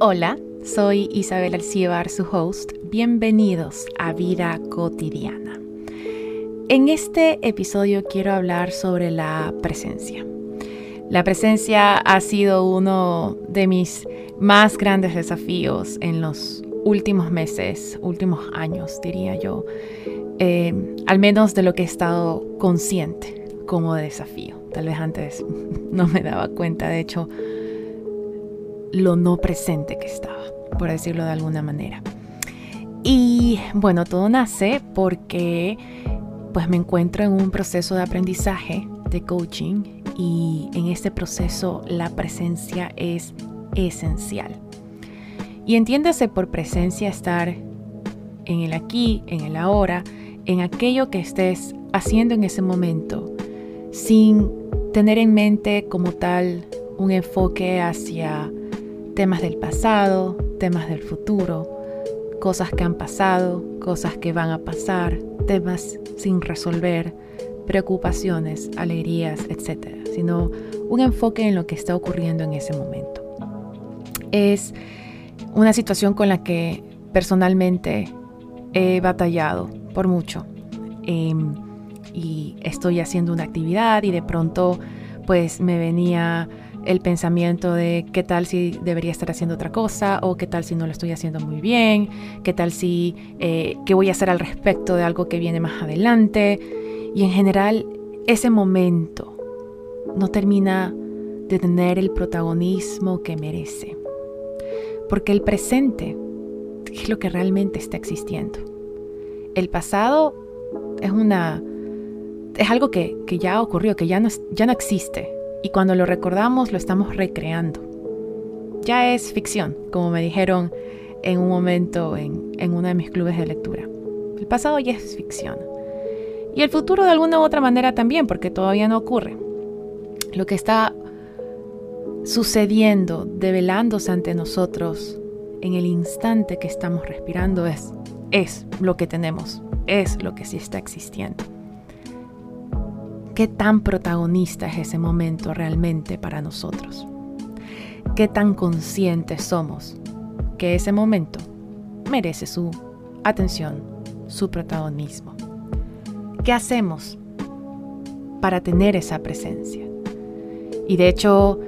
Hola, soy Isabel Alcíbar, su host. Bienvenidos a Vida Cotidiana. En este episodio quiero hablar sobre la presencia. La presencia ha sido uno de mis más grandes desafíos en los últimos meses, últimos años, diría yo. Eh, al menos de lo que he estado consciente como desafío. Tal vez antes no me daba cuenta, de hecho, lo no presente que estaba, por decirlo de alguna manera. Y bueno, todo nace porque pues me encuentro en un proceso de aprendizaje, de coaching, y en este proceso la presencia es esencial. Y entiéndase por presencia estar en el aquí, en el ahora, en aquello que estés haciendo en ese momento, sin tener en mente como tal un enfoque hacia temas del pasado, temas del futuro, cosas que han pasado, cosas que van a pasar, temas sin resolver, preocupaciones, alegrías, etc. Sino un enfoque en lo que está ocurriendo en ese momento. Es una situación con la que personalmente he batallado por mucho. Em, y estoy haciendo una actividad y de pronto pues me venía el pensamiento de qué tal si debería estar haciendo otra cosa o qué tal si no lo estoy haciendo muy bien, qué tal si eh, qué voy a hacer al respecto de algo que viene más adelante. Y en general ese momento no termina de tener el protagonismo que merece. Porque el presente es lo que realmente está existiendo. El pasado es una es algo que, que ya ocurrió, que ya no, ya no existe y cuando lo recordamos lo estamos recreando. Ya es ficción, como me dijeron en un momento en, en uno de mis clubes de lectura. El pasado ya es ficción. Y el futuro de alguna u otra manera también, porque todavía no ocurre. Lo que está sucediendo, develándose ante nosotros en el instante que estamos respirando es, es lo que tenemos, es lo que sí está existiendo. ¿Qué tan protagonista es ese momento realmente para nosotros? ¿Qué tan conscientes somos que ese momento merece su atención, su protagonismo? ¿Qué hacemos para tener esa presencia? Y de hecho,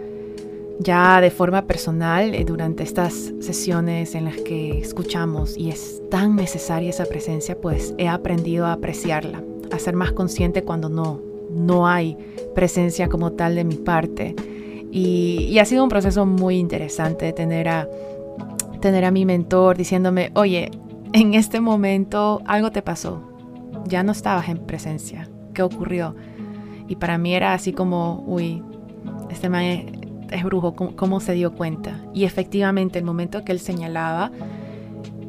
ya de forma personal, eh, durante estas sesiones en las que escuchamos y es tan necesaria esa presencia, pues he aprendido a apreciarla, a ser más consciente cuando no, no hay presencia como tal de mi parte. Y, ha sido un proceso muy interesante tener a, tener a mi mentor diciéndome, oye, en este momento algo te pasó, ya no estabas en presencia, ¿qué ocurrió? Y para mí era así como, uy, este man es, brujo, ¿cómo, se dio cuenta? Y efectivamente el momento que él señalaba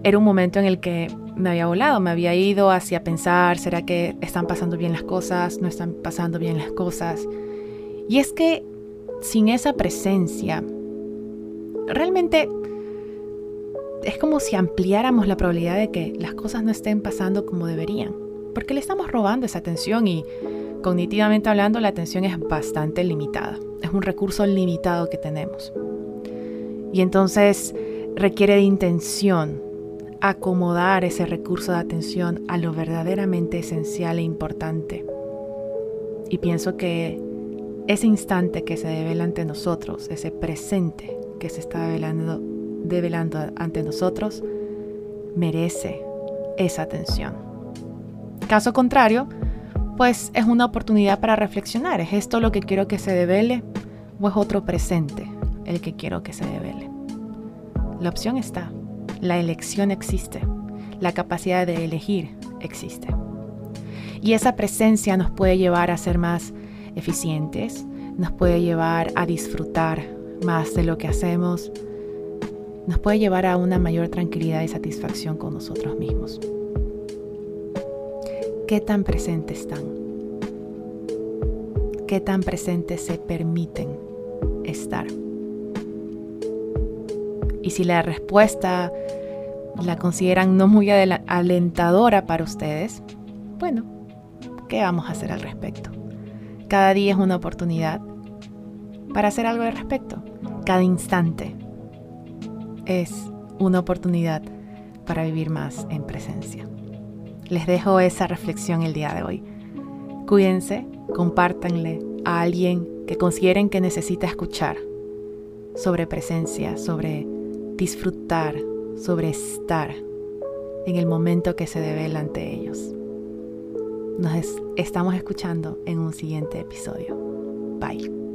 era un momento en el que me había volado, me había ido hacia pensar, ¿será que están pasando bien las cosas? ¿No están pasando bien las cosas? Y es que sin esa presencia, realmente es como si ampliáramos la probabilidad de que las cosas no estén pasando como deberían, porque le estamos robando esa atención y cognitivamente hablando la atención es bastante limitada, es un recurso limitado que tenemos. Y entonces requiere de intención, acomodar ese recurso de atención a lo verdaderamente esencial e importante. Y pienso que ese instante que se devela ante nosotros, ese presente que se está develando, develando ante nosotros, merece esa atención. Caso contrario, pues es una oportunidad para reflexionar. ¿Es esto lo que quiero que se devele o es otro presente el que quiero que se devele? La opción está. La elección existe. La capacidad de elegir existe. Y esa presencia nos puede llevar a ser más eficientes, nos puede llevar a disfrutar más de lo que hacemos, nos puede llevar a una mayor tranquilidad y satisfacción con nosotros mismos. ¿Qué tan presentes están? ¿Qué tan presentes se permiten estar? Y si la respuesta la consideran no muy alentadora para ustedes, bueno, ¿qué vamos a hacer al respecto? Cada día es una oportunidad para hacer algo al respecto. Cada instante es una oportunidad para vivir más en presencia. Les dejo esa reflexión el día de hoy. Cuídense, compártanle a alguien que consideren que necesita escuchar sobre presencia, sobre disfrutar, sobre estar en el momento que se debe ante ellos. Nos estamos escuchando en un siguiente episodio. Bye.